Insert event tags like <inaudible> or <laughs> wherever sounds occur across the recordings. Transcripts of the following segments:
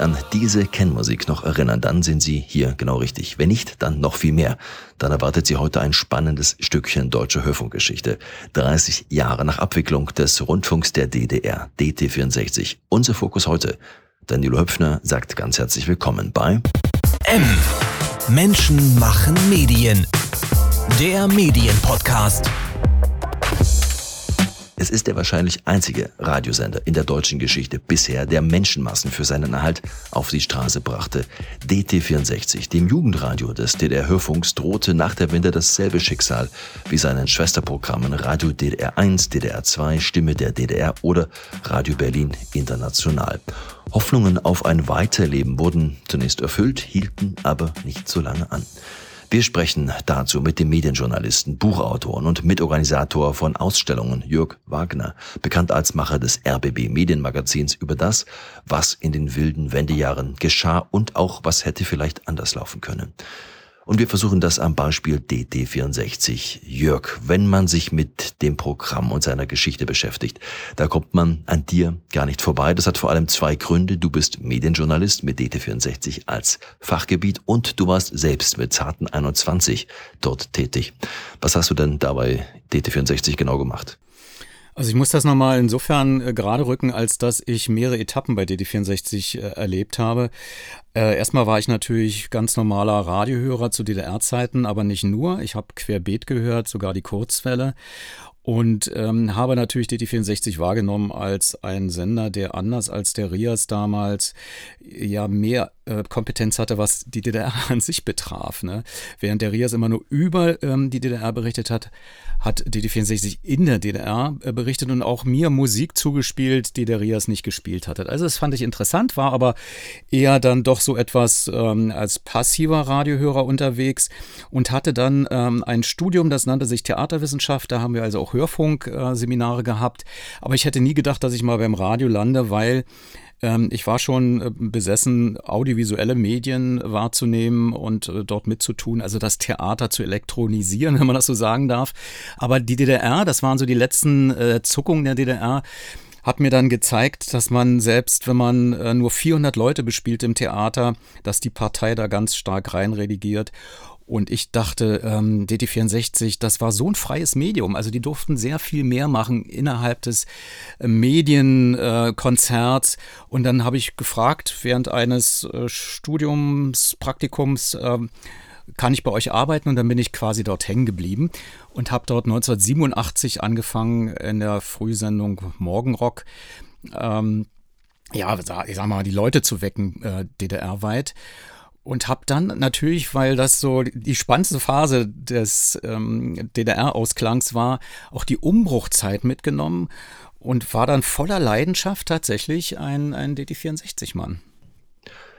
An diese Kennmusik noch erinnern, dann sind Sie hier genau richtig. Wenn nicht, dann noch viel mehr. Dann erwartet Sie heute ein spannendes Stückchen deutsche Hörfunkgeschichte. 30 Jahre nach Abwicklung des Rundfunks der DDR, DT64. Unser Fokus heute. Danilo Höpfner sagt ganz herzlich willkommen bei M. Menschen machen Medien. Der Medienpodcast. Es ist der wahrscheinlich einzige Radiosender in der deutschen Geschichte bisher, der Menschenmassen für seinen Erhalt auf die Straße brachte. DT64, dem Jugendradio des DDR-Hörfunks, drohte nach der Wende dasselbe Schicksal wie seinen Schwesterprogrammen Radio DDR 1, DDR 2, Stimme der DDR oder Radio Berlin International. Hoffnungen auf ein Weiterleben wurden zunächst erfüllt, hielten aber nicht so lange an. Wir sprechen dazu mit dem Medienjournalisten, Buchautor und Mitorganisator von Ausstellungen Jörg Wagner, bekannt als Macher des RBB Medienmagazins über das, was in den wilden Wendejahren geschah und auch was hätte vielleicht anders laufen können. Und wir versuchen das am Beispiel DD64. Jörg, wenn man sich mit dem Programm und seiner Geschichte beschäftigt, da kommt man an dir gar nicht vorbei. Das hat vor allem zwei Gründe. Du bist Medienjournalist mit DT64 als Fachgebiet und du warst selbst mit zarten 21 dort tätig. Was hast du denn dabei DT64 genau gemacht? Also ich muss das nochmal insofern äh, gerade rücken, als dass ich mehrere Etappen bei DD64 äh, erlebt habe. Äh, erstmal war ich natürlich ganz normaler Radiohörer zu DDR-Zeiten, aber nicht nur. Ich habe querbeet gehört, sogar die Kurzwelle und ähm, habe natürlich DT64 wahrgenommen als ein Sender, der anders als der Rias damals ja mehr äh, Kompetenz hatte, was die DDR <laughs> an sich betraf. Ne? Während der Rias immer nur über ähm, die DDR berichtet hat, hat DD64 in der DDR äh, berichtet und auch mir Musik zugespielt, die der Rias nicht gespielt hatte. Also das fand ich interessant, war aber eher dann doch so etwas ähm, als passiver Radiohörer unterwegs und hatte dann ähm, ein Studium, das nannte sich Theaterwissenschaft. Da haben wir also auch Hörfunkseminare äh, gehabt. Aber ich hätte nie gedacht, dass ich mal beim Radio lande, weil ähm, ich war schon äh, besessen, audiovisuelle Medien wahrzunehmen und äh, dort mitzutun, also das Theater zu elektronisieren, <laughs> wenn man das so sagen darf. Aber die DDR, das waren so die letzten Zuckungen der DDR, hat mir dann gezeigt, dass man selbst, wenn man äh, nur 400 Leute bespielt im Theater, dass die Partei da ganz stark reinredigiert. Und ich dachte, ähm, DT64, das war so ein freies Medium. Also die durften sehr viel mehr machen innerhalb des äh, Medienkonzerts. Äh, und dann habe ich gefragt, während eines äh, Studiums, Praktikums, äh, kann ich bei euch arbeiten? Und dann bin ich quasi dort hängen geblieben und habe dort 1987 angefangen in der Frühsendung Morgenrock. Ähm, ja, ich sag mal, die Leute zu wecken, äh, DDR-weit und habe dann natürlich, weil das so die spannendste Phase des ähm, DDR-Ausklangs war, auch die Umbruchzeit mitgenommen und war dann voller Leidenschaft tatsächlich ein, ein DT64-Mann.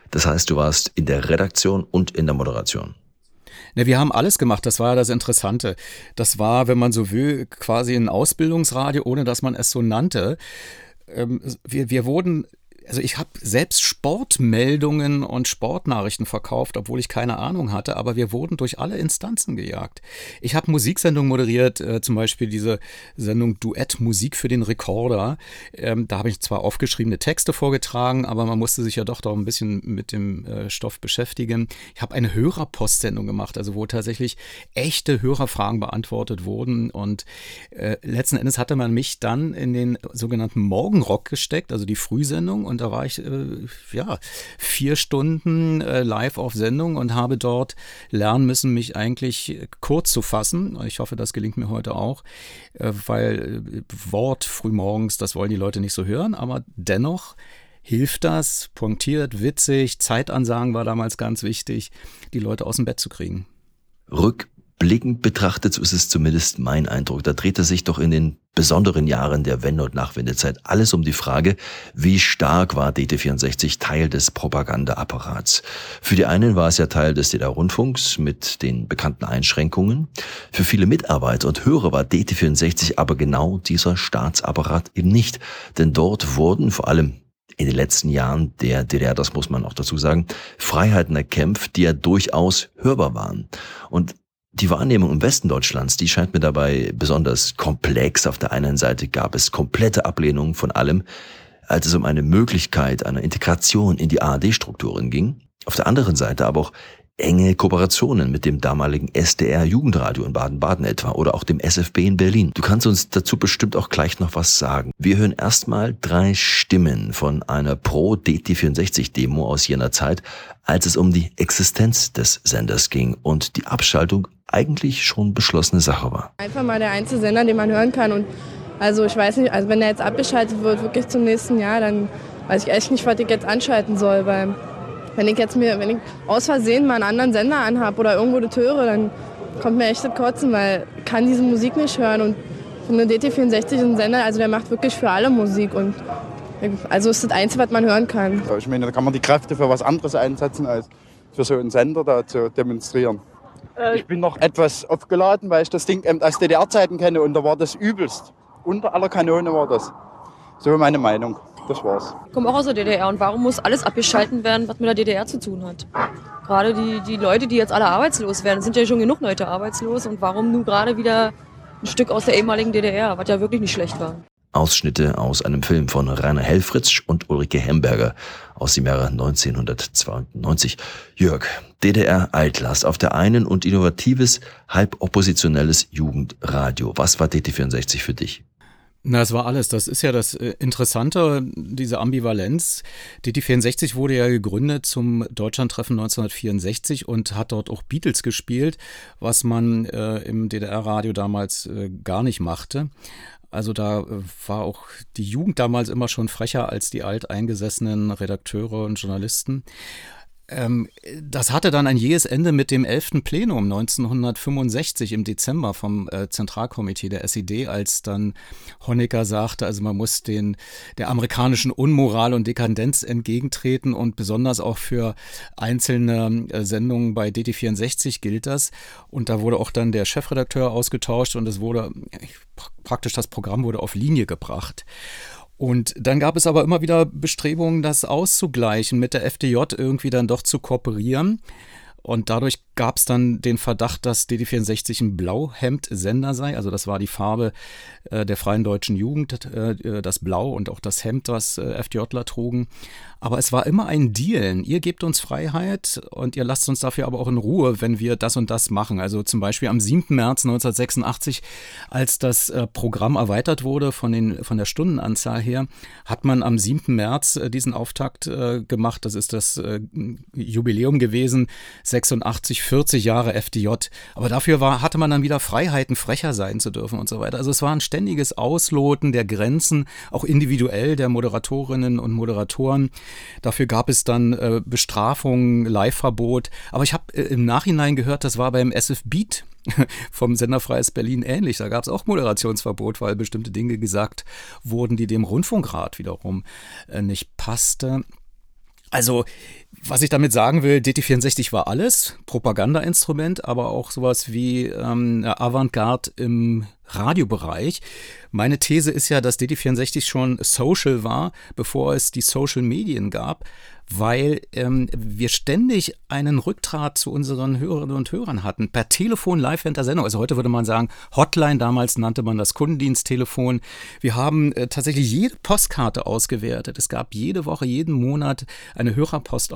Das heißt, du warst in der Redaktion und in der Moderation. Ne, wir haben alles gemacht, das war ja das Interessante. Das war, wenn man so will, quasi ein Ausbildungsradio, ohne dass man es so nannte. Ähm, wir, wir wurden also ich habe selbst Sportmeldungen und Sportnachrichten verkauft, obwohl ich keine Ahnung hatte, aber wir wurden durch alle Instanzen gejagt. Ich habe Musiksendungen moderiert, äh, zum Beispiel diese Sendung Duett Musik für den Rekorder. Ähm, da habe ich zwar aufgeschriebene Texte vorgetragen, aber man musste sich ja doch doch ein bisschen mit dem äh, Stoff beschäftigen. Ich habe eine Hörerpostsendung gemacht, also wo tatsächlich echte Hörerfragen beantwortet wurden und äh, letzten Endes hatte man mich dann in den sogenannten Morgenrock gesteckt, also die Frühsendung und da war ich äh, ja vier Stunden äh, live auf Sendung und habe dort lernen müssen, mich eigentlich kurz zu fassen. Ich hoffe, das gelingt mir heute auch, äh, weil äh, Wort frühmorgens, das wollen die Leute nicht so hören, aber dennoch hilft das, punktiert, witzig, Zeitansagen war damals ganz wichtig, die Leute aus dem Bett zu kriegen. Rück Blickend betrachtet, so ist es zumindest mein Eindruck, da drehte sich doch in den besonderen Jahren der Wende- und Nachwendezeit alles um die Frage, wie stark war DT64 Teil des Propagandaapparats. Für die einen war es ja Teil des DDR-Rundfunks mit den bekannten Einschränkungen. Für viele Mitarbeiter und Hörer war DT64 aber genau dieser Staatsapparat eben nicht. Denn dort wurden vor allem in den letzten Jahren der DDR, das muss man auch dazu sagen, Freiheiten erkämpft, die ja durchaus hörbar waren. Und die Wahrnehmung im Westen Deutschlands, die scheint mir dabei besonders komplex. Auf der einen Seite gab es komplette Ablehnung von allem, als es um eine Möglichkeit einer Integration in die ARD-Strukturen ging. Auf der anderen Seite aber auch enge Kooperationen mit dem damaligen SDR Jugendradio in Baden-Baden etwa oder auch dem SFB in Berlin. Du kannst uns dazu bestimmt auch gleich noch was sagen. Wir hören erstmal drei Stimmen von einer Pro-DT64-Demo aus jener Zeit, als es um die Existenz des Senders ging und die Abschaltung eigentlich schon beschlossene Sache war. Einfach mal der einzige Sender, den man hören kann und also ich weiß nicht, also wenn er jetzt abgeschaltet wird, wirklich zum nächsten Jahr, dann weiß ich echt nicht, was ich jetzt anschalten soll, weil wenn ich jetzt mir, wenn ich aus Versehen mal einen anderen Sender anhabe oder irgendwo das höre, dann kommt mir echt das Kotzen, weil ich kann diese Musik nicht hören und eine DT64 ist ein Sender, also der macht wirklich für alle Musik und also ist das Einzige, was man hören kann. Ich meine, da kann man die Kräfte für was anderes einsetzen, als für so einen Sender da zu demonstrieren. Äh, ich bin noch etwas aufgeladen, weil ich das Ding aus DDR-Zeiten kenne und da war das übelst. Unter aller Kanone war das. So meine Meinung. Das war's. Ich komme auch aus der DDR und warum muss alles abgeschalten werden, was mit der DDR zu tun hat? Gerade die, die Leute, die jetzt alle arbeitslos werden, sind ja schon genug Leute arbeitslos und warum nun gerade wieder ein Stück aus der ehemaligen DDR, was ja wirklich nicht schlecht war. Ausschnitte aus einem Film von Rainer Helfritsch und Ulrike Hemberger aus dem Jahre 1992. Jörg, DDR Altlast auf der einen und innovatives, halb oppositionelles Jugendradio. Was war DT64 für dich? Na, es war alles. Das ist ja das äh, Interessante, diese Ambivalenz. DT64 wurde ja gegründet zum Deutschlandtreffen 1964 und hat dort auch Beatles gespielt, was man äh, im DDR-Radio damals äh, gar nicht machte. Also da äh, war auch die Jugend damals immer schon frecher als die alteingesessenen Redakteure und Journalisten. Ähm, das hatte dann ein jähes Ende mit dem 11. Plenum 1965 im Dezember vom äh, Zentralkomitee der SED, als dann Honecker sagte, also man muss den, der amerikanischen Unmoral und Dekadenz entgegentreten und besonders auch für einzelne äh, Sendungen bei DT64 gilt das. Und da wurde auch dann der Chefredakteur ausgetauscht und es wurde praktisch das Programm wurde auf Linie gebracht. Und dann gab es aber immer wieder Bestrebungen, das auszugleichen, mit der FDJ irgendwie dann doch zu kooperieren. Und dadurch gab es dann den Verdacht, dass DD64 ein Blauhemd-Sender sei. Also das war die Farbe äh, der Freien Deutschen Jugend, äh, äh das Blau und auch das Hemd, was äh, FDJler trugen. Aber es war immer ein Dealen. Ihr gebt uns Freiheit und ihr lasst uns dafür aber auch in Ruhe, wenn wir das und das machen. Also zum Beispiel am 7. März 1986, als das äh, Programm erweitert wurde von, den, von der Stundenanzahl her, hat man am 7. März äh, diesen Auftakt äh, gemacht. Das ist das Jubiläum gewesen, 86, 40 Jahre FDJ. Aber dafür war, hatte man dann wieder Freiheiten, frecher sein zu dürfen und so weiter. Also es war ein ständiges Ausloten der Grenzen, auch individuell der Moderatorinnen und Moderatoren. Dafür gab es dann äh, Bestrafungen, Live-Verbot. Aber ich habe äh, im Nachhinein gehört, das war beim SF Beat <laughs> vom Sender Freies Berlin ähnlich. Da gab es auch Moderationsverbot, weil bestimmte Dinge gesagt wurden, die dem Rundfunkrat wiederum äh, nicht passte. Also, was ich damit sagen will, DT64 war alles, Propagandainstrument, aber auch sowas wie ähm, Avantgarde im Radiobereich. Meine These ist ja, dass DT64 schon social war, bevor es die Social Medien gab, weil ähm, wir ständig einen Rücktrat zu unseren Hörerinnen und Hörern hatten, per Telefon live während der Sendung. Also heute würde man sagen Hotline, damals nannte man das Kundendiensttelefon. Wir haben äh, tatsächlich jede Postkarte ausgewertet. Es gab jede Woche, jeden Monat eine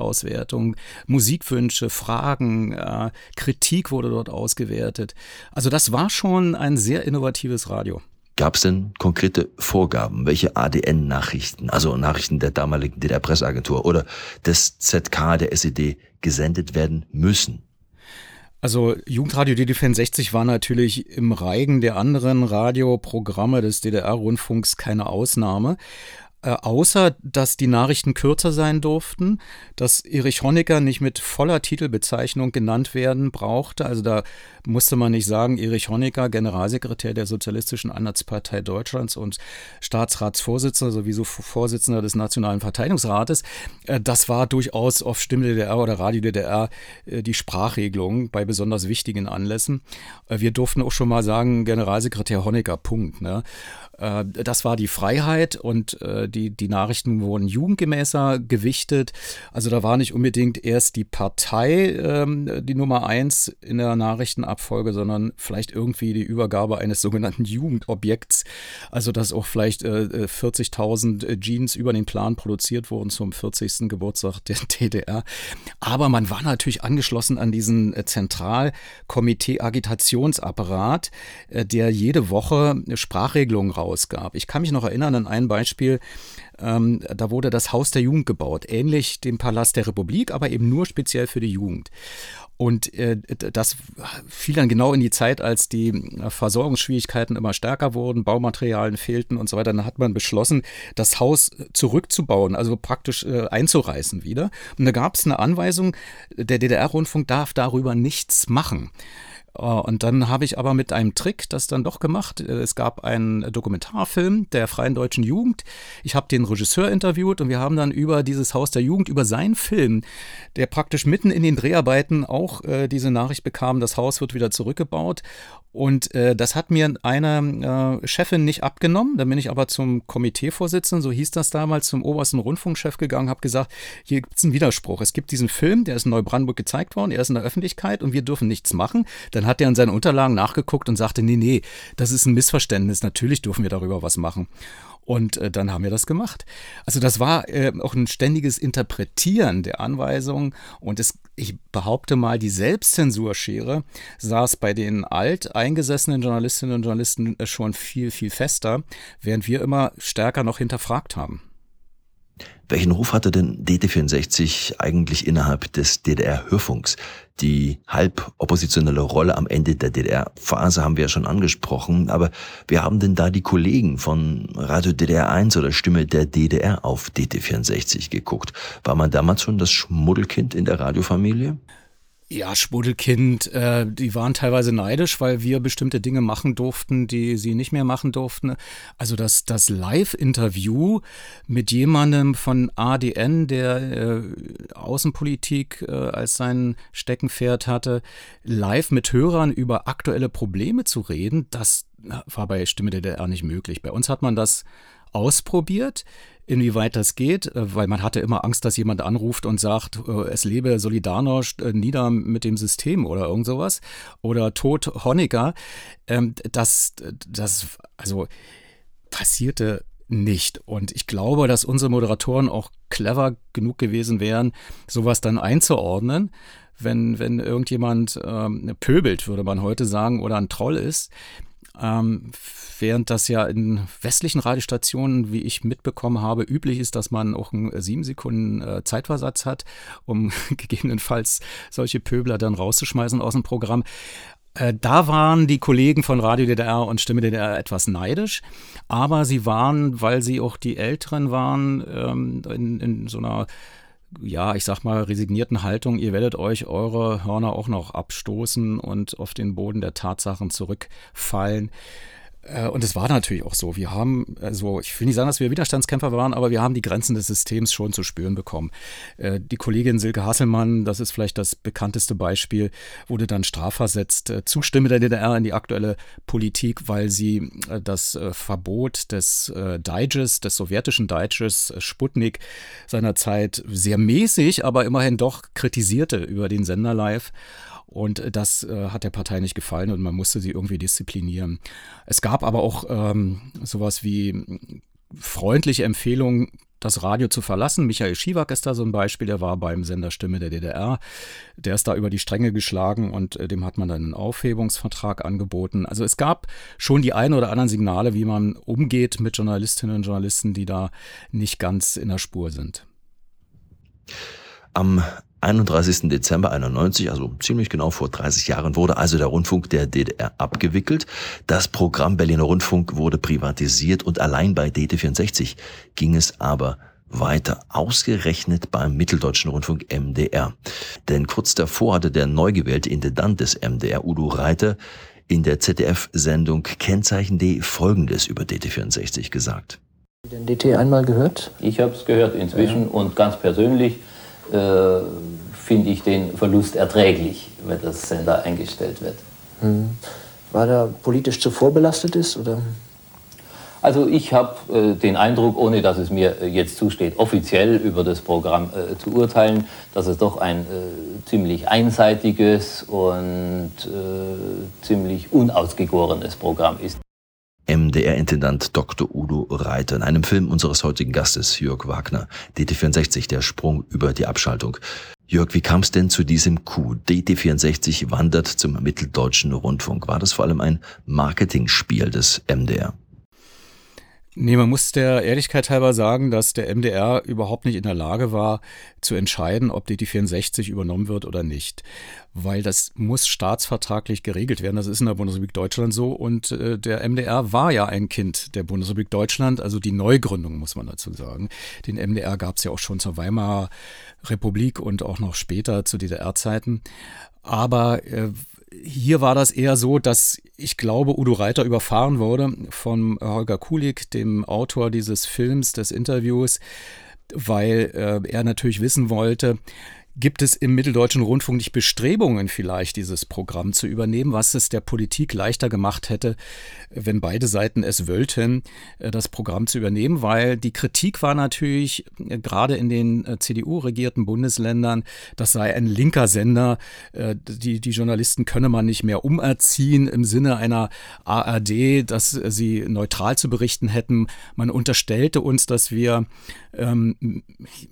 Hörerpostauswertung, Musikwünsche, Fragen, äh, Kritik wurde dort ausgewertet. Also das war schon ein sehr innovatives Radio. Gab es denn konkrete Vorgaben, welche ADN-Nachrichten, also Nachrichten der damaligen DDR-Presseagentur oder des ZK der SED gesendet werden müssen? Also Jugendradio DD64 war natürlich im Reigen der anderen Radioprogramme des DDR-Rundfunks keine Ausnahme. Äh, außer dass die Nachrichten kürzer sein durften, dass Erich Honecker nicht mit voller Titelbezeichnung genannt werden brauchte. Also da musste man nicht sagen, Erich Honecker, Generalsekretär der Sozialistischen Einheitspartei Deutschlands und Staatsratsvorsitzender sowieso Vorsitzender des Nationalen Verteidigungsrates. Äh, das war durchaus auf Stimme DDR oder Radio DDR äh, die Sprachregelung bei besonders wichtigen Anlässen. Wir durften auch schon mal sagen, Generalsekretär Honecker, Punkt. Ne? Äh, das war die Freiheit und äh, die, die Nachrichten wurden jugendgemäßer gewichtet. Also da war nicht unbedingt erst die Partei ähm, die Nummer eins in der Nachrichtenabfolge, sondern vielleicht irgendwie die Übergabe eines sogenannten Jugendobjekts. Also dass auch vielleicht 40.000 Jeans über den Plan produziert wurden zum 40. Geburtstag der <laughs> DDR. Aber man war natürlich angeschlossen an diesen Zentralkomitee-Agitationsapparat, der jede Woche Sprachregelungen raus ausgab. Ich kann mich noch erinnern an ein Beispiel, ähm, da wurde das Haus der Jugend gebaut, ähnlich dem Palast der Republik, aber eben nur speziell für die Jugend. Und äh, das fiel dann genau in die Zeit, als die äh, Versorgungsschwierigkeiten immer stärker wurden, Baumaterialien fehlten und so weiter. Dann hat man beschlossen, das Haus zurückzubauen, also praktisch äh, einzureißen wieder. Und da gab es eine Anweisung, der DDR-Rundfunk darf darüber nichts machen. Äh, und dann habe ich aber mit einem Trick das dann doch gemacht. Äh, es gab einen Dokumentarfilm der Freien Deutschen Jugend. Ich habe den Regisseur interviewt und wir haben dann über dieses Haus der Jugend, über seinen Film, der praktisch mitten in den Dreharbeiten auch äh, diese Nachricht bekam, das Haus wird wieder zurückgebaut. Und äh, das hat mir eine äh, Chefin nicht abgenommen. Dann bin ich aber zum Komiteevorsitzenden, so hieß das damals, zum obersten Rundfunkchef gegangen, habe gesagt, hier gibt es einen Widerspruch. Es gibt diesen Film, der ist in Neubrandenburg gezeigt worden, er ist in der Öffentlichkeit und wir dürfen nichts machen. Dann hat er in seinen Unterlagen nachgeguckt und sagte, nee, nee, das ist ein Missverständnis. Natürlich dürfen wir darüber was machen. Und äh, dann haben wir das gemacht. Also das war äh, auch ein ständiges Interpretieren der Anweisungen und es, ich behaupte mal, die Selbstzensurschere saß bei den alteingesessenen Journalistinnen und Journalisten äh, schon viel, viel fester, während wir immer stärker noch hinterfragt haben. Welchen Ruf hatte denn DT64 eigentlich innerhalb des DDR-Hörfunks? Die halb oppositionelle Rolle am Ende der DDR-Phase haben wir ja schon angesprochen, aber wir haben denn da die Kollegen von Radio DDR 1 oder Stimme der DDR auf DT64 geguckt? War man damals schon das Schmuddelkind in der Radiofamilie? Ja, Schmuddelkind, äh, die waren teilweise neidisch, weil wir bestimmte Dinge machen durften, die sie nicht mehr machen durften. Also das, das Live-Interview mit jemandem von ADN, der äh, Außenpolitik äh, als sein Steckenpferd hatte, live mit Hörern über aktuelle Probleme zu reden, das war bei Stimme der DDR nicht möglich. Bei uns hat man das ausprobiert inwieweit das geht, äh, weil man hatte immer Angst, dass jemand anruft und sagt, äh, es lebe Solidarność äh, nieder mit dem System oder irgend sowas oder Tod Honecker. Ähm, das, das, also passierte nicht. Und ich glaube, dass unsere Moderatoren auch clever genug gewesen wären, sowas dann einzuordnen. Wenn, wenn irgendjemand ähm, pöbelt, würde man heute sagen, oder ein Troll ist, ähm, während das ja in westlichen Radiostationen, wie ich mitbekommen habe, üblich ist, dass man auch einen sieben Sekunden äh, Zeitversatz hat, um <laughs> gegebenenfalls solche Pöbler dann rauszuschmeißen aus dem Programm. Äh, da waren die Kollegen von Radio DDR und Stimme DDR etwas neidisch, aber sie waren, weil sie auch die Älteren waren, ähm, in, in so einer ja, ich sag mal, resignierten Haltung, ihr werdet euch eure Hörner auch noch abstoßen und auf den Boden der Tatsachen zurückfallen. Äh, und es war natürlich auch so. Wir haben, also ich will nicht sagen, dass wir Widerstandskämpfer waren, aber wir haben die Grenzen des Systems schon zu spüren bekommen. Äh, die Kollegin Silke Hasselmann, das ist vielleicht das bekannteste Beispiel, wurde dann strafversetzt, äh, Zustimme der DDR in die aktuelle Politik, weil sie das Verbot des Digest, des sowjetischen Digest Sputnik seinerzeit sehr mäßig, aber immerhin doch kritisierte über den Sender live. Und das äh, hat der Partei nicht gefallen und man musste sie irgendwie disziplinieren. Es gab aber auch ähm, sowas wie freundliche Empfehlungen, das Radio zu verlassen. Michael Schiewak ist da so ein Beispiel, der war beim Sender Stimme der DDR. Der ist da über die Stränge geschlagen und äh, dem hat man dann einen Aufhebungsvertrag angeboten. Also es gab schon die ein oder anderen Signale, wie man umgeht mit Journalistinnen und Journalisten, die da nicht ganz in der Spur sind. Am 31. Dezember 91, also ziemlich genau vor 30 Jahren, wurde also der Rundfunk der DDR abgewickelt. Das Programm Berliner Rundfunk wurde privatisiert und allein bei DT64 ging es aber weiter, ausgerechnet beim Mitteldeutschen Rundfunk MDR. Denn kurz davor hatte der neu gewählte Intendant des MDR, Udo Reiter, in der ZDF-Sendung Kennzeichen D Folgendes über DT64 gesagt. Den DT einmal gehört? Ich habe es gehört inzwischen ja. und ganz persönlich äh, finde ich den Verlust erträglich, wenn das Sender eingestellt wird. Hm. War der politisch zu vorbelastet ist? Oder? Also ich habe äh, den Eindruck, ohne dass es mir äh, jetzt zusteht, offiziell über das Programm äh, zu urteilen, dass es doch ein äh, ziemlich einseitiges und äh, ziemlich unausgegorenes Programm ist. MDR-Intendant Dr. Udo Reiter in einem Film unseres heutigen Gastes Jörg Wagner, DT64, der Sprung über die Abschaltung. Jörg, wie kam es denn zu diesem Coup? DT64 wandert zum Mitteldeutschen Rundfunk. War das vor allem ein Marketingspiel des MDR? Nee, man muss der Ehrlichkeit halber sagen, dass der MDR überhaupt nicht in der Lage war, zu entscheiden, ob DT64 übernommen wird oder nicht. Weil das muss staatsvertraglich geregelt werden. Das ist in der Bundesrepublik Deutschland so. Und äh, der MDR war ja ein Kind der Bundesrepublik Deutschland, also die Neugründung, muss man dazu sagen. Den MDR gab es ja auch schon zur Weimarer Republik und auch noch später zu DDR-Zeiten. Aber äh, hier war das eher so, dass ich glaube, Udo Reiter überfahren wurde von Holger Kulig, dem Autor dieses Films, des Interviews, weil äh, er natürlich wissen wollte, Gibt es im Mitteldeutschen Rundfunk nicht Bestrebungen, vielleicht dieses Programm zu übernehmen, was es der Politik leichter gemacht hätte, wenn beide Seiten es wollten, äh, das Programm zu übernehmen? Weil die Kritik war natürlich äh, gerade in den äh, CDU-regierten Bundesländern, das sei ein linker Sender, die, die Journalisten könne man nicht mehr umerziehen im Sinne einer ARD, dass sie neutral zu berichten hätten. Man unterstellte uns, dass wir ähm,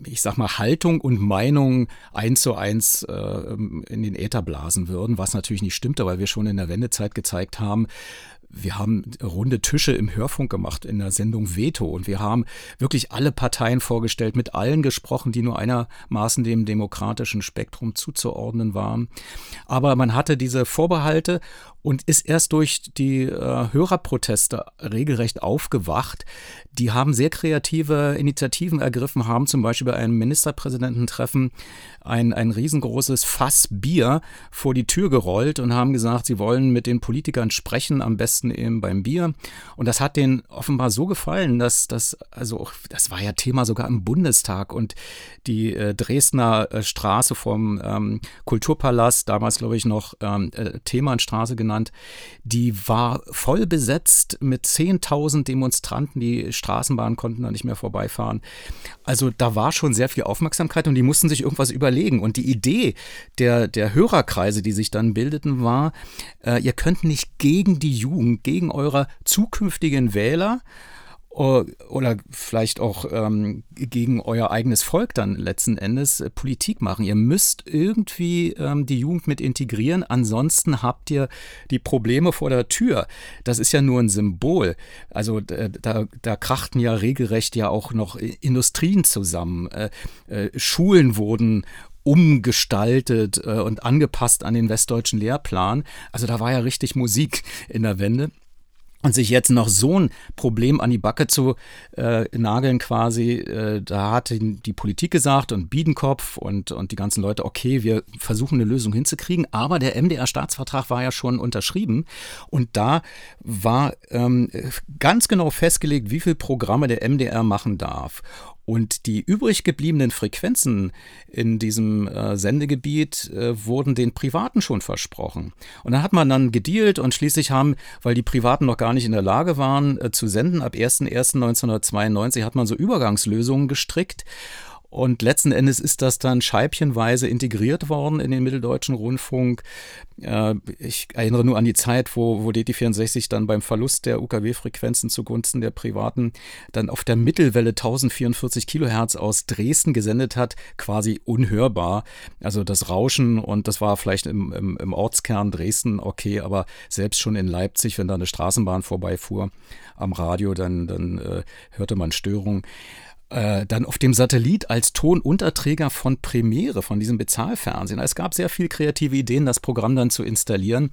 ich sag mal, Haltung und Meinung eins zu eins äh, in den Äther blasen würden, was natürlich nicht stimmte, weil wir schon in der Wendezeit gezeigt haben, wir haben runde Tische im Hörfunk gemacht in der Sendung Veto und wir haben wirklich alle Parteien vorgestellt, mit allen gesprochen, die nur einermaßen dem demokratischen Spektrum zuzuordnen waren. Aber man hatte diese Vorbehalte und ist erst durch die äh, Hörerproteste regelrecht aufgewacht. Die haben sehr kreative Initiativen ergriffen, haben zum Beispiel bei einem Ministerpräsidententreffen ein, ein riesengroßes Fass Bier vor die Tür gerollt und haben gesagt, sie wollen mit den Politikern sprechen, am besten eben beim Bier. Und das hat denen offenbar so gefallen, dass das, also das war ja Thema sogar im Bundestag und die äh, Dresdner äh, Straße vom ähm, Kulturpalast, damals glaube ich noch ähm, äh, Themannstraße genannt, die war voll besetzt mit 10.000 Demonstranten. Die Straßenbahnen konnten da nicht mehr vorbeifahren. Also da war schon sehr viel Aufmerksamkeit und die mussten sich irgendwas überlegen. Und die Idee der, der Hörerkreise, die sich dann bildeten, war, äh, ihr könnt nicht gegen die Jugend, gegen eure zukünftigen Wähler, oder vielleicht auch ähm, gegen euer eigenes Volk dann letzten Endes äh, Politik machen. Ihr müsst irgendwie ähm, die Jugend mit integrieren, ansonsten habt ihr die Probleme vor der Tür. Das ist ja nur ein Symbol. Also da, da krachten ja regelrecht ja auch noch Industrien zusammen. Äh, äh, Schulen wurden umgestaltet äh, und angepasst an den westdeutschen Lehrplan. Also da war ja richtig Musik in der Wende. Und sich jetzt noch so ein Problem an die Backe zu äh, nageln quasi, äh, da hat die Politik gesagt und Biedenkopf und, und die ganzen Leute, okay, wir versuchen eine Lösung hinzukriegen, aber der MDR-Staatsvertrag war ja schon unterschrieben und da war ähm, ganz genau festgelegt, wie viele Programme der MDR machen darf. Und die übrig gebliebenen Frequenzen in diesem äh, Sendegebiet äh, wurden den Privaten schon versprochen. Und dann hat man dann gedealt und schließlich haben, weil die Privaten noch gar nicht in der Lage waren äh, zu senden, ab 01.01.1992 hat man so Übergangslösungen gestrickt. Und letzten Endes ist das dann scheibchenweise integriert worden in den Mitteldeutschen Rundfunk. Äh, ich erinnere nur an die Zeit, wo, wo DT64 dann beim Verlust der UKW-Frequenzen zugunsten der Privaten dann auf der Mittelwelle 1044 Kilohertz aus Dresden gesendet hat, quasi unhörbar. Also das Rauschen und das war vielleicht im, im, im Ortskern Dresden okay, aber selbst schon in Leipzig, wenn da eine Straßenbahn vorbeifuhr am Radio, dann, dann äh, hörte man Störungen. Äh, dann auf dem Satellit als Tonunterträger von Premiere, von diesem Bezahlfernsehen. Es gab sehr viel kreative Ideen, das Programm dann zu installieren.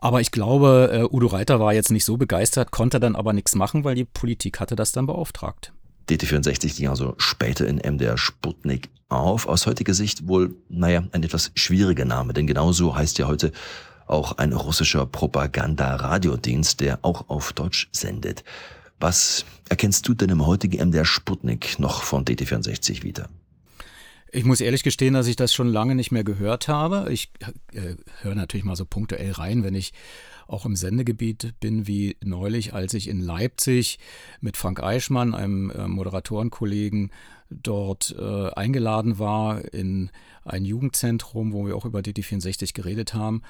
Aber ich glaube, äh, Udo Reiter war jetzt nicht so begeistert, konnte dann aber nichts machen, weil die Politik hatte das dann beauftragt. DT64 ging also später in MDR Sputnik auf. Aus heutiger Sicht wohl, naja, ein etwas schwieriger Name, denn genauso heißt ja heute auch ein russischer Propaganda-Radiodienst, der auch auf Deutsch sendet. Was erkennst du denn im heutigen MDR Sputnik noch von DT64 wieder? Ich muss ehrlich gestehen, dass ich das schon lange nicht mehr gehört habe. Ich äh, höre natürlich mal so punktuell rein, wenn ich auch im Sendegebiet bin, wie neulich, als ich in Leipzig mit Frank Eichmann, einem äh, Moderatorenkollegen, dort äh, eingeladen war in ein Jugendzentrum, wo wir auch über DT64 geredet haben.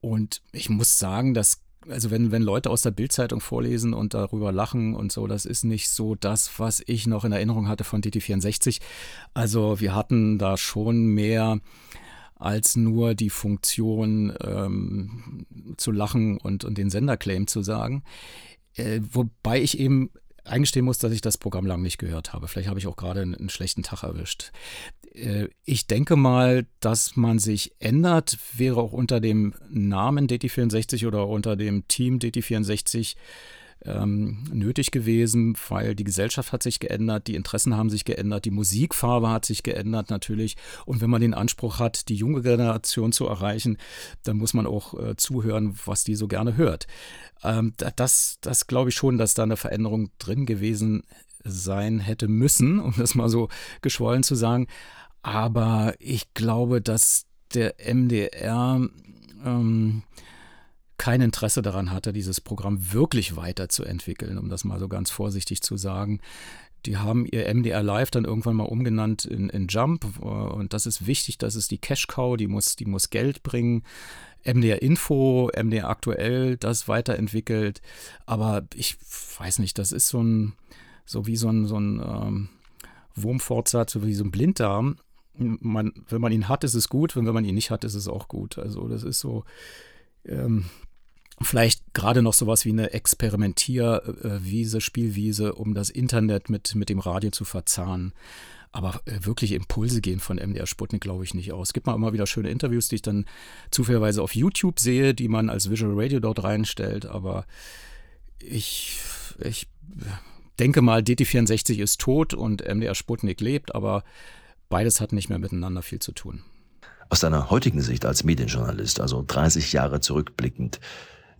Und ich muss sagen, dass also wenn, wenn Leute aus der Bildzeitung vorlesen und darüber lachen und so, das ist nicht so das, was ich noch in Erinnerung hatte von DT64. Also wir hatten da schon mehr als nur die Funktion ähm, zu lachen und, und den Senderclaim zu sagen. Äh, wobei ich eben eingestehen muss, dass ich das Programm lang nicht gehört habe. Vielleicht habe ich auch gerade einen, einen schlechten Tag erwischt. Äh, ich denke mal, dass man sich ändert, wäre auch unter dem Namen DT64 oder unter dem Team DT64 ähm, nötig gewesen, weil die Gesellschaft hat sich geändert, die Interessen haben sich geändert, die Musikfarbe hat sich geändert natürlich. Und wenn man den Anspruch hat, die junge Generation zu erreichen, dann muss man auch äh, zuhören, was die so gerne hört. Ähm, das, das glaube ich schon, dass da eine Veränderung drin gewesen sein hätte müssen, um das mal so geschwollen zu sagen. Aber ich glaube, dass der MDR ähm, kein Interesse daran hatte, dieses Programm wirklich weiterzuentwickeln, um das mal so ganz vorsichtig zu sagen. Die haben ihr MDR Live dann irgendwann mal umgenannt in, in Jump und das ist wichtig, das ist die Cash Cow, die muss, die muss Geld bringen. MDR Info, MDR aktuell, das weiterentwickelt. Aber ich weiß nicht, das ist so ein, so wie so ein, so ein ähm, Wurmfortsatz, so wie so ein Blinddarm man, wenn man ihn hat, ist es gut, wenn, wenn man ihn nicht hat, ist es auch gut. Also das ist so ähm, vielleicht gerade noch sowas wie eine Experimentierwiese, Spielwiese, um das Internet mit, mit dem Radio zu verzahnen. Aber äh, wirklich Impulse gehen von MDR Sputnik, glaube ich, nicht aus. Es gibt mal immer wieder schöne Interviews, die ich dann zufälligerweise auf YouTube sehe, die man als Visual Radio dort reinstellt. Aber ich, ich denke mal, DT64 ist tot und MDR Sputnik lebt, aber beides hat nicht mehr miteinander viel zu tun. Aus deiner heutigen Sicht als Medienjournalist, also 30 Jahre zurückblickend,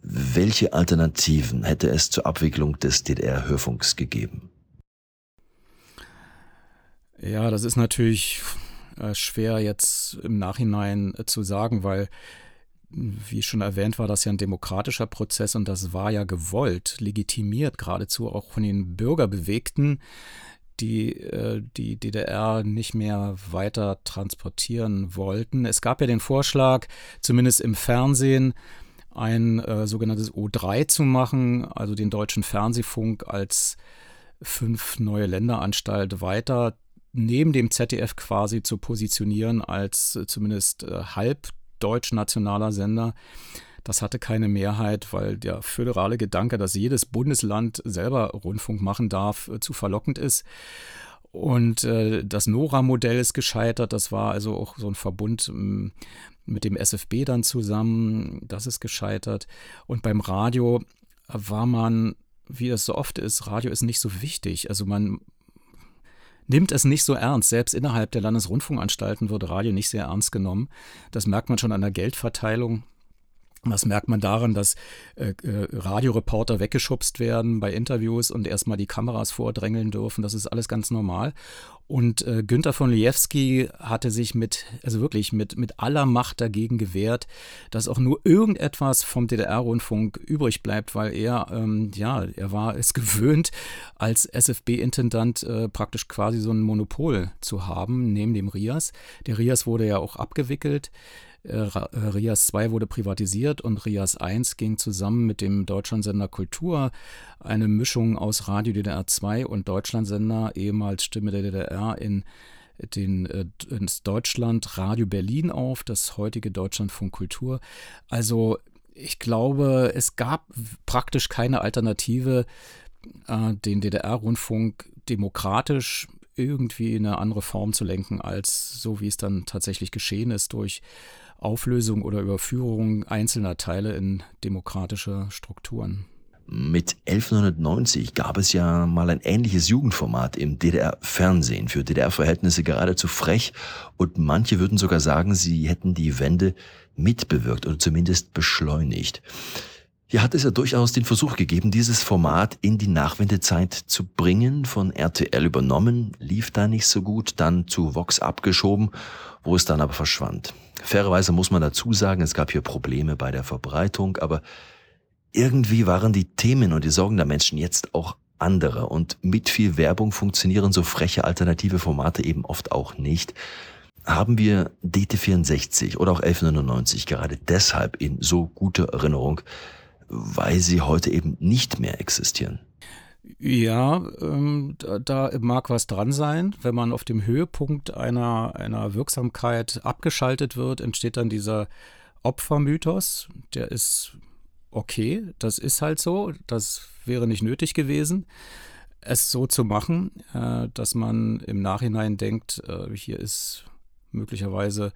welche Alternativen hätte es zur Abwicklung des DDR-Hörfunks gegeben? Ja, das ist natürlich äh, schwer jetzt im Nachhinein äh, zu sagen, weil, wie schon erwähnt, war das ja ein demokratischer Prozess und das war ja gewollt, legitimiert geradezu auch von den Bürgerbewegten, die äh, die DDR nicht mehr weiter transportieren wollten. Es gab ja den Vorschlag, zumindest im Fernsehen, ein äh, sogenanntes O3 zu machen, also den deutschen Fernsehfunk als fünf neue Länderanstalt weiter neben dem ZDF quasi zu positionieren als äh, zumindest äh, halb deutsch-nationaler Sender. Das hatte keine Mehrheit, weil der föderale Gedanke, dass jedes Bundesland selber Rundfunk machen darf, äh, zu verlockend ist. Und äh, das NORA-Modell ist gescheitert. Das war also auch so ein Verbund ähm, mit dem SFB dann zusammen. Das ist gescheitert. Und beim Radio war man, wie es so oft ist, Radio ist nicht so wichtig. Also man nimmt es nicht so ernst. Selbst innerhalb der Landesrundfunkanstalten wird Radio nicht sehr ernst genommen. Das merkt man schon an der Geldverteilung. Das merkt man daran, dass äh, äh, Radioreporter weggeschubst werden bei Interviews und erstmal die Kameras vordrängeln dürfen. Das ist alles ganz normal. Und äh, Günther von Liewski hatte sich mit, also wirklich mit, mit aller Macht dagegen gewehrt, dass auch nur irgendetwas vom DDR-Rundfunk übrig bleibt, weil er, ähm, ja, er war es <laughs> gewöhnt, als SFB-Intendant äh, praktisch quasi so ein Monopol zu haben, neben dem RIAS. Der RIAS wurde ja auch abgewickelt. Äh, äh, Rias 2 wurde privatisiert und Rias 1 ging zusammen mit dem Deutschlandsender Kultur, eine Mischung aus Radio DDR 2 und Deutschlandsender, ehemals Stimme der DDR, in den, äh, ins Deutschland Radio Berlin auf, das heutige Deutschlandfunk Kultur. Also ich glaube, es gab praktisch keine Alternative, den DDR-Rundfunk demokratisch irgendwie in eine andere Form zu lenken, als so wie es dann tatsächlich geschehen ist durch Auflösung oder Überführung einzelner Teile in demokratische Strukturen. Mit 1190 gab es ja mal ein ähnliches Jugendformat im DDR-Fernsehen, für DDR-Verhältnisse geradezu frech und manche würden sogar sagen, sie hätten die Wende mitbewirkt oder zumindest beschleunigt. Hier hat es ja durchaus den Versuch gegeben, dieses Format in die Nachwendezeit zu bringen, von RTL übernommen, lief da nicht so gut, dann zu Vox abgeschoben, wo es dann aber verschwand. Fairerweise muss man dazu sagen, es gab hier Probleme bei der Verbreitung, aber irgendwie waren die Themen und die Sorgen der Menschen jetzt auch andere und mit viel Werbung funktionieren so freche alternative Formate eben oft auch nicht. Haben wir DT64 oder auch 1199 gerade deshalb in so guter Erinnerung, weil sie heute eben nicht mehr existieren. Ja, ähm, da, da, mag was dran sein. Wenn man auf dem Höhepunkt einer, einer Wirksamkeit abgeschaltet wird, entsteht dann dieser Opfermythos. Der ist okay, das ist halt so. Das wäre nicht nötig gewesen, es so zu machen, äh, dass man im Nachhinein denkt, äh, hier ist möglicherweise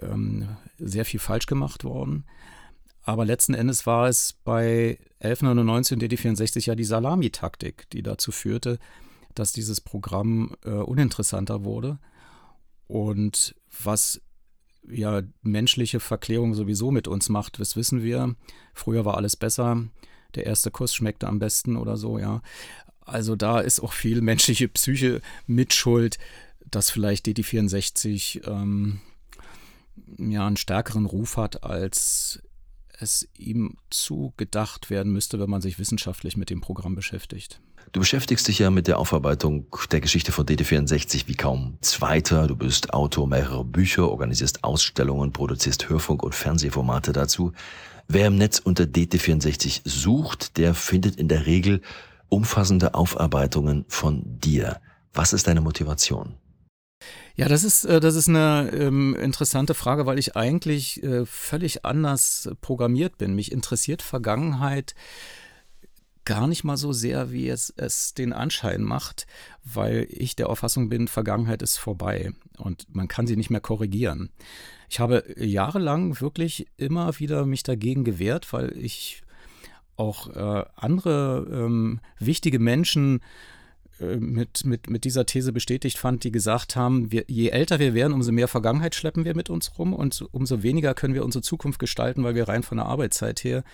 ähm, sehr viel falsch gemacht worden. Aber letzten Endes war es bei 1199 und DD64 ja die Salamitaktik, die dazu führte, dass dieses Programm äh, uninteressanter wurde. Und was ja menschliche Verklärung sowieso mit uns macht, das wissen wir. Früher war alles besser, der erste Kuss schmeckte am besten oder so, ja. Also da ist auch viel menschliche Psyche mitschuld, dass vielleicht DD64 ähm, ja einen stärkeren Ruf hat als es ihm zugedacht werden müsste, wenn man sich wissenschaftlich mit dem Programm beschäftigt. Du beschäftigst dich ja mit der Aufarbeitung der Geschichte von DD64 wie kaum zweiter. Du bist Autor mehrerer Bücher, organisierst Ausstellungen, produzierst Hörfunk- und Fernsehformate dazu. Wer im Netz unter DT64 sucht, der findet in der Regel umfassende Aufarbeitungen von dir. Was ist deine Motivation? Ja, das ist, äh, das ist eine ähm, interessante Frage, weil ich eigentlich äh, völlig anders programmiert bin. Mich interessiert Vergangenheit gar nicht mal so sehr, wie es, es den Anschein macht, weil ich der Auffassung bin, Vergangenheit ist vorbei und man kann sie nicht mehr korrigieren. Ich habe jahrelang wirklich immer wieder mich dagegen gewehrt, weil ich auch äh, andere ähm, wichtige Menschen äh, mit, mit, mit dieser These bestätigt fand, die gesagt haben, wir, je älter wir werden, umso mehr Vergangenheit schleppen wir mit uns rum und umso weniger können wir unsere Zukunft gestalten, weil wir rein von der Arbeitszeit her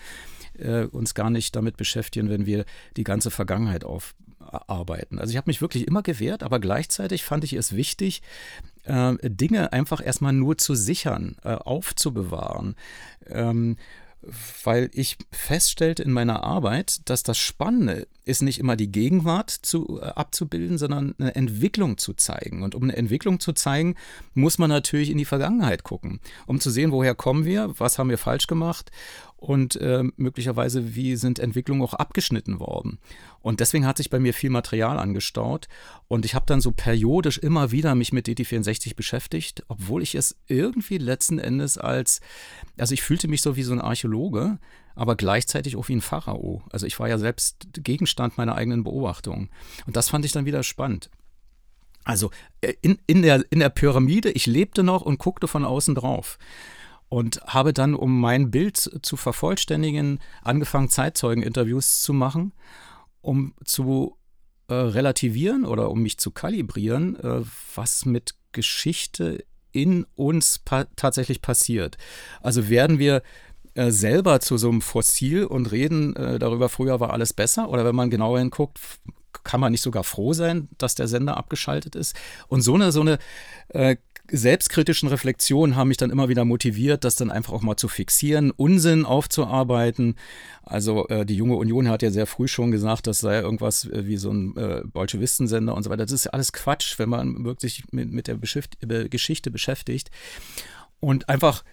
äh, uns gar nicht damit beschäftigen, wenn wir die ganze Vergangenheit aufarbeiten. Also ich habe mich wirklich immer gewehrt, aber gleichzeitig fand ich es wichtig, äh, Dinge einfach erstmal nur zu sichern, äh, aufzubewahren. Ähm, weil ich feststellte in meiner Arbeit, dass das Spannende ist nicht immer die Gegenwart zu, äh, abzubilden, sondern eine Entwicklung zu zeigen. Und um eine Entwicklung zu zeigen, muss man natürlich in die Vergangenheit gucken, um zu sehen, woher kommen wir, was haben wir falsch gemacht und äh, möglicherweise wie sind Entwicklungen auch abgeschnitten worden. Und deswegen hat sich bei mir viel Material angestaut und ich habe dann so periodisch immer wieder mich mit DT64 beschäftigt, obwohl ich es irgendwie letzten Endes als, also ich fühlte mich so wie so ein Archäologe, aber gleichzeitig auch wie ein Pharao. Also ich war ja selbst Gegenstand meiner eigenen Beobachtung. Und das fand ich dann wieder spannend. Also äh, in, in, der, in der Pyramide, ich lebte noch und guckte von außen drauf und habe dann, um mein Bild zu vervollständigen, angefangen, Zeitzeugeninterviews zu machen, um zu äh, relativieren oder um mich zu kalibrieren, äh, was mit Geschichte in uns pa tatsächlich passiert. Also werden wir äh, selber zu so einem Fossil und reden äh, darüber, früher war alles besser? Oder wenn man genauer hinguckt, kann man nicht sogar froh sein, dass der Sender abgeschaltet ist? Und so eine, so eine äh, selbstkritischen Reflexionen haben mich dann immer wieder motiviert, das dann einfach auch mal zu fixieren, Unsinn aufzuarbeiten. Also äh, die junge Union hat ja sehr früh schon gesagt, das sei irgendwas äh, wie so ein äh, Bolschewistensender und so weiter. Das ist ja alles Quatsch, wenn man wirklich mit, mit der Beschäft Geschichte beschäftigt. Und einfach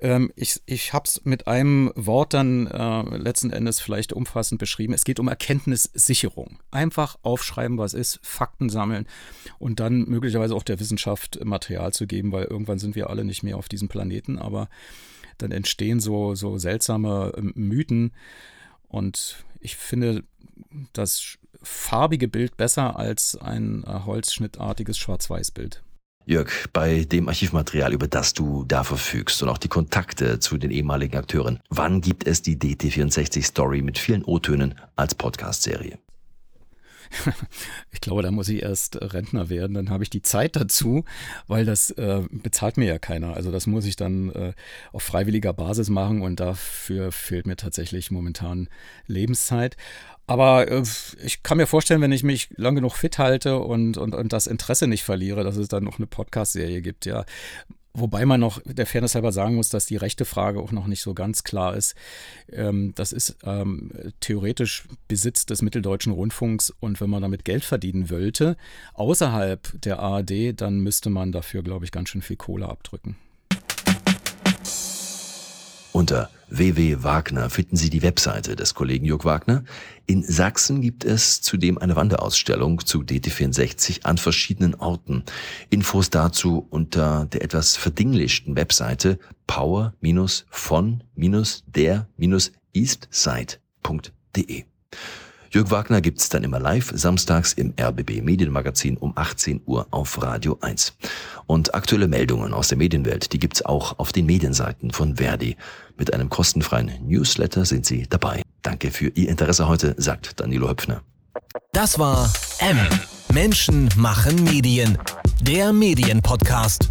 ähm, ich ich habe es mit einem Wort dann äh, letzten Endes vielleicht umfassend beschrieben. Es geht um Erkenntnissicherung. Einfach aufschreiben, was ist, Fakten sammeln und dann möglicherweise auch der Wissenschaft Material zu geben, weil irgendwann sind wir alle nicht mehr auf diesem Planeten, aber dann entstehen so, so seltsame ähm, Mythen. Und ich finde das farbige Bild besser als ein äh, holzschnittartiges Schwarz-Weiß-Bild. Jörg, bei dem Archivmaterial, über das du da verfügst und auch die Kontakte zu den ehemaligen Akteuren, wann gibt es die DT64 Story mit vielen O-Tönen als Podcast-Serie? <laughs> ich glaube, da muss ich erst Rentner werden. Dann habe ich die Zeit dazu, weil das äh, bezahlt mir ja keiner. Also das muss ich dann äh, auf freiwilliger Basis machen und dafür fehlt mir tatsächlich momentan Lebenszeit. Aber äh, ich kann mir vorstellen, wenn ich mich lang genug fit halte und, und, und das Interesse nicht verliere, dass es dann noch eine Podcast-Serie gibt, ja. Wobei man noch der Fairness halber sagen muss, dass die rechte Frage auch noch nicht so ganz klar ist. Ähm, das ist ähm, theoretisch Besitz des Mitteldeutschen Rundfunks und wenn man damit Geld verdienen wollte, außerhalb der ARD, dann müsste man dafür, glaube ich, ganz schön viel Kohle abdrücken. Unter WW Wagner finden Sie die Webseite des Kollegen Jörg Wagner. In Sachsen gibt es zudem eine Wanderausstellung zu DT64 an verschiedenen Orten. Infos dazu unter der etwas verdinglichten Webseite power-von-der-eastside.de. Jörg Wagner gibt's dann immer live, samstags im RBB Medienmagazin um 18 Uhr auf Radio 1. Und aktuelle Meldungen aus der Medienwelt, die gibt's auch auf den Medienseiten von Verdi. Mit einem kostenfreien Newsletter sind Sie dabei. Danke für Ihr Interesse heute, sagt Danilo Höpfner. Das war M. Menschen machen Medien. Der Medienpodcast.